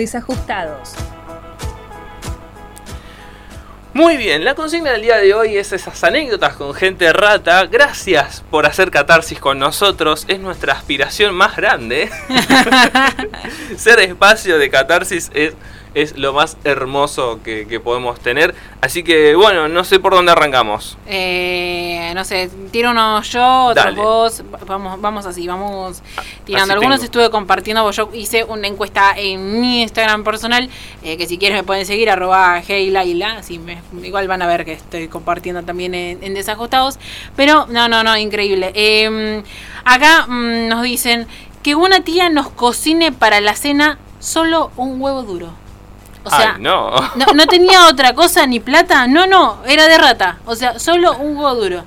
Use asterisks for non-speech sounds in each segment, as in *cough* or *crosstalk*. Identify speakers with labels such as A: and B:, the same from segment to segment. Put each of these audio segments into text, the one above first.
A: Desajustados.
B: Muy bien, la consigna del día de hoy es esas anécdotas con gente rata. Gracias por hacer catarsis con nosotros. Es nuestra aspiración más grande. *laughs* *laughs* Ser espacio de catarsis es es lo más hermoso que, podemos tener. Así que bueno, no sé por dónde arrancamos.
C: Eh, no sé, tiro uno yo, otros vos. Vamos, vamos así, vamos tirando. Algunos estuve compartiendo, yo hice una encuesta en mi Instagram personal, eh, que si quieren me pueden seguir, arroba heylaila, así me, igual van a ver que estoy compartiendo también en, Desajustados. Pero no, no, no, increíble. Em, acá mm, nos dicen que una tía nos cocine para la cena solo un huevo duro. O sea, no. no. tenía otra cosa ni plata. No, no, era de rata. O sea, solo un huevo duro.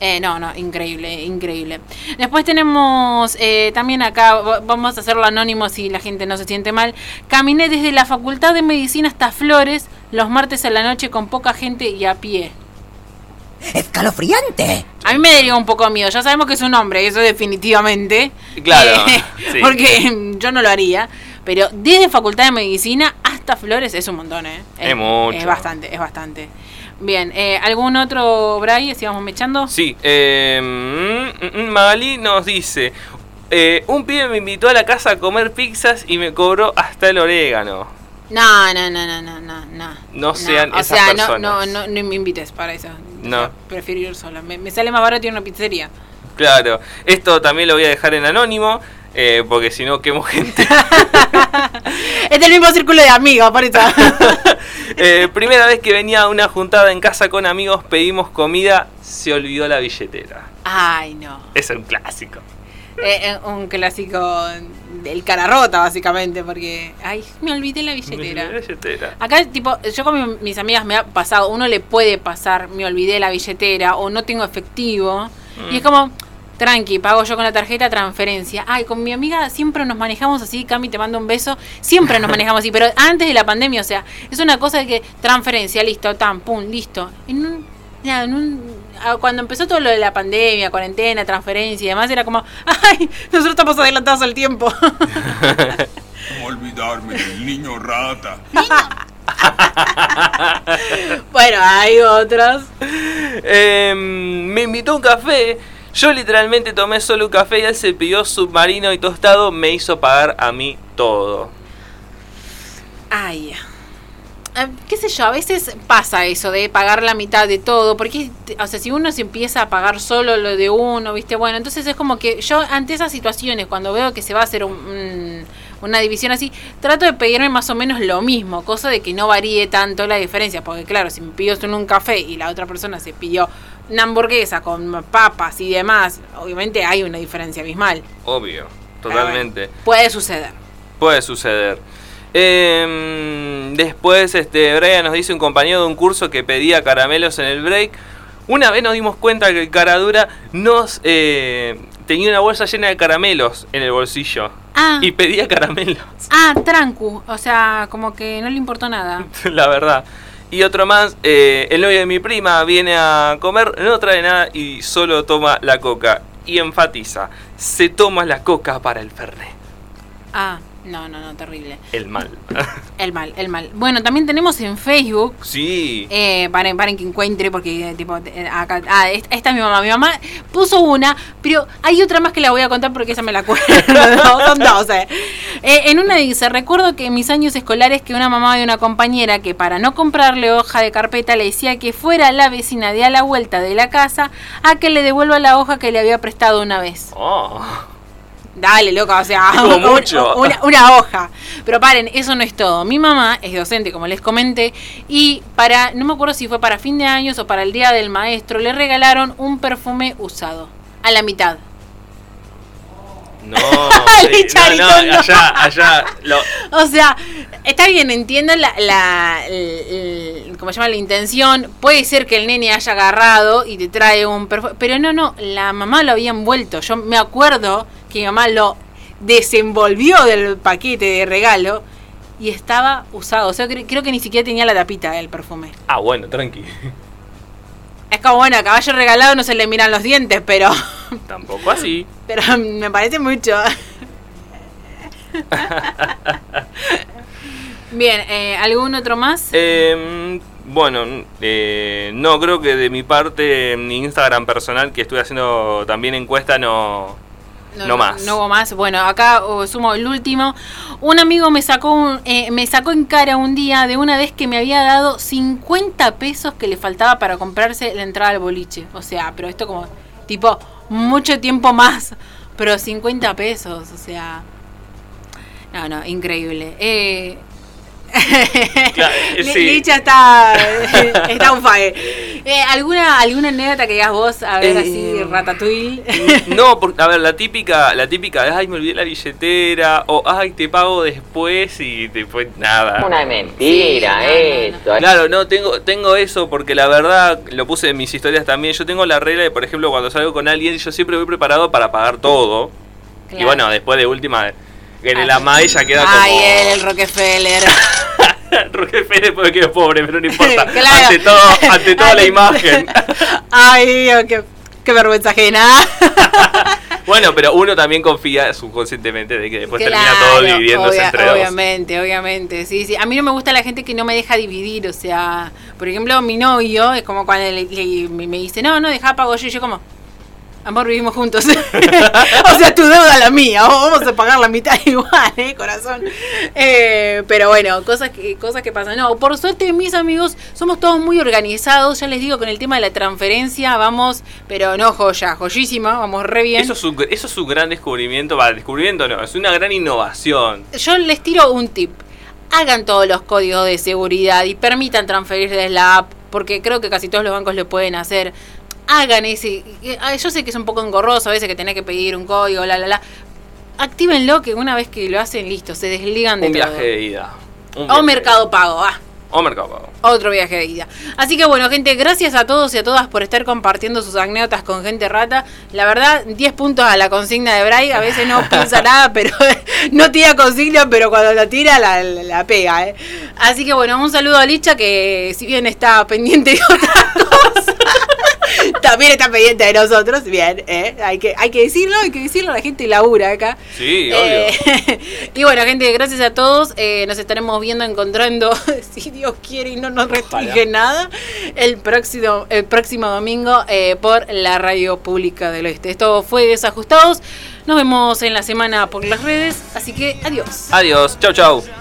C: Eh, no, no, increíble, increíble. Después tenemos eh, también acá, vamos a hacerlo anónimo si la gente no se siente mal. Caminé desde la Facultad de Medicina hasta Flores los martes a la noche con poca gente y a pie.
D: ¡Escalofriante!
C: A mí me daría un poco miedo. Ya sabemos que es un hombre, eso definitivamente.
B: Claro. *laughs*
C: Eh, porque yo no lo haría. Pero desde Facultad de Medicina Flores es un montón, ¿eh?
B: Es, mucho.
C: Es bastante, es bastante. Bien, eh, ¿algún otro, Bray, si vamos mechando?
B: Sí, eh, Magali nos dice, eh, un pibe me invitó a la casa a comer pizzas y me cobró hasta el orégano.
C: No, no, no, no, no, no. No,
B: no sean
C: o
B: sea,
C: No, no, no, no me invites para eso.
B: No.
C: prefiero ir sola. Me, me, sale más barato ir a una pizzería.
B: Claro. Esto también lo voy a dejar en anónimo. Eh, porque si no quemo gente. *laughs* *laughs*
C: es el mismo círculo de amigos, por eso. *laughs*
B: Eh, primera vez que venía a una juntada en casa con amigos, pedimos comida, se olvidó la billetera.
C: Ay, no.
B: Es un clásico.
C: Eh, un clásico del cara rota, básicamente, porque. Ay, me olvidé la billetera.
B: Me olvidé la billetera.
C: Acá, tipo, yo con mis amigas me ha pasado, uno le puede pasar, me olvidé la billetera o no tengo efectivo. Y es mm. como tranqui, pago yo con la tarjeta transferencia. Ay, con mi amiga siempre nos manejamos así, Cami, te mando un beso, siempre nos *laughs* manejamos así, pero antes de la pandemia, o sea, es una cosa de que transferencia, listo, tan, pum, listo. En ah, cuando empezó todo lo de la pandemia, cuarentena, transferencia y demás, era como, ay, nosotros estamos adelantados al tiempo. *laughs* *laughs*
E: ¿Cómo olvidarme del niño rata?
C: bueno, hay otros.
B: Em, me invitó un café yo literalmente tomé solo un café y él se pidió submarino y tostado, me hizo pagar a mí todo.
C: Ay, eh, qué sé yo, a veces pasa eso de pagar la mitad de todo, porque, o sea, si uno se empieza a pagar solo lo de uno, viste, bueno, entonces es como que yo ante esas situaciones, cuando veo que se va a hacer una división así, trato de pedirme más o menos lo mismo, cosa de que no varíe tanto la diferencia, porque claro, si me pido solo un café y la otra persona se pidió una hamburguesa con papas y demás, obviamente hay una diferencia abismal.
B: Obvio, totalmente.
C: puede suceder.
B: Puede suceder. Em, después, este, Brian nos dice un compañero de un curso que pedía caramelos en el break. Una vez nos dimos cuenta que el caradura nos eh, tenía una bolsa llena de caramelos en el bolsillo. Ah. Y pedía caramelos.
C: Ah, trancu. O sea, como que no le importó nada. *laughs*
B: La verdad. Y otro más, eh, el novio de mi prima viene a comer, no trae nada y solo toma la coca. Y enfatiza, se toma la coca para el fernet.
C: Ah. No, no, no, terrible.
B: El mal. *laughs*
C: el mal, el mal. Bueno, también tenemos en Facebook.
B: Sí.
C: Eh, paren, paren que encuentre, porque tipo, eh, acá, ah, esta, es mi mamá. Mi mamá puso una, pero hay otra más que la voy a contar porque esa me la acuerdo. *laughs* son dos, eh. eh. En una dice, recuerdo que en mis años escolares que una mamá de una compañera que para no comprarle hoja de carpeta le decía que fuera la vecina de a la vuelta de la casa a que le devuelva la hoja que le había prestado una vez.
B: Oh.
C: Dale, loca, o sea, *laughs* Una, hoja. Pero paren, eso no es todo. Mi mamá es docente, como les comenté, y para, no me acuerdo si fue para fin de años o para el día del maestro, le regalaron un perfume usado. A la mitad.
B: No, *laughs* no, allá, allá. *laughs*
C: O sea, está bien, entiendo la, la, ¿cómo se llama? La intención. Puede ser que el nene haya agarrado y te trae un perfume. Pero no, no, la mamá lo había envuelto. Yo me acuerdo que mi mamá lo desenvolvió del paquete de regalo y estaba usado. O sea, creo, que ni siquiera tenía la tapita del perfume.
B: Ah, bueno, tranqui.
C: Es como, bueno, a caballo regalado no se le miran los dientes, pero... *laughs*
B: Tampoco así.
C: Pero me parece mucho. *laughs* Bien, eh, ¿algún otro más?
B: Eh, bueno, eh, no, creo que de mi parte, mi Instagram personal, que estoy haciendo también encuesta, no, no, más.
C: No hubo más. Bueno, acá sumo el último. Un amigo me sacó, eh, me sacó en cara un día de una vez que me había dado 50 pesos que le faltaba para comprarse la entrada al boliche. O sea, pero esto como, tipo, mucho tiempo más. Pero 50 pesos, o sea... No, no, increíble. Eh, *laughs* Claro, Licha está, *laughs* está un fire. Eh, ¿alguna, ¿Alguna anécdota que digas vos, a ver, así, eh, ratatouille?
B: No, porque, a ver, la típica, la típica ay, me olvidé la billetera, o ay, te pago después y después nada.
A: Una mentira, esto.
B: Claro, no, tengo, tengo eso porque la verdad, lo puse en mis historias también, yo tengo la regla de, por ejemplo, cuando salgo con alguien, yo siempre voy preparado para pagar todo. Y bueno, después de última en el ama ella queda como.
C: Ay, el Rockefeller. *laughs*
B: Rockefeller puede que es pobre, pero no *laughs* importa. Ante todo, ante toda la imagen. *laughs*
C: Ay, Dios, qué, qué vergüenza ajena.
B: Bueno, pero uno también confía subconscientemente de que después termina todo dividiéndose entre dos.
C: Obviamente, obviamente. Sí, sí. A mí no me gusta la gente que no me deja dividir. O sea, por ejemplo, mi novio es como cuando me dice, no, no, deja pago yo. Y yo, como, Amor, vivimos juntos. *laughs* o sea, tu deuda la mía. Vamos a pagar la mitad *laughs* igual, ¿eh, corazón? Eh, pero bueno, cosas que, cosas que pasan. No, por suerte, mis amigos, somos todos muy organizados. Ya les digo, con el tema de la transferencia, vamos, pero no joya, joyísima, vamos re bien.
B: Eso es un, eso es un gran descubrimiento. Va, descubrimiento no, es una gran innovación.
C: Yo les tiro un tip. Hagan todos los códigos de seguridad y permitan transferir desde la app, porque creo que casi todos los bancos lo pueden hacer hagan ese. Yo sé que es un poco engorroso a veces que tenés que pedir un código, la, la, la. Actívenlo que una vez que lo hacen, listo, se desligan de
B: un Viaje de ida.
C: o Mercado Pago, ah.
B: O Mercado Pago.
C: Otro viaje de ida. Así que bueno, gente, gracias a todos y a todas por estar compartiendo sus anécdotas con gente rata. La verdad, 10 puntos a la consigna de Bray. A veces no *laughs* piensa nada, pero *laughs* no tira consigna, pero cuando la tira la, la, pega. ¿eh? Así que bueno, un saludo a Licha que si bien está pendiente de otra *laughs* cosa. *laughs* También está pendiente de nosotros, bien, ¿eh? hay, que, hay que decirlo, hay que decirlo, la gente labura acá.
B: Sí, eh,
C: obvio. *laughs* y bueno, gente, gracias a todos, eh, nos estaremos viendo, encontrando, *laughs* si Dios quiere y no nos restringe nada, el próximo, el próximo domingo por la Radio Pública del Oeste. Esto fue Desajustados, nos vemos en la semana por las redes, así que adiós.
B: Adiós, chau chau.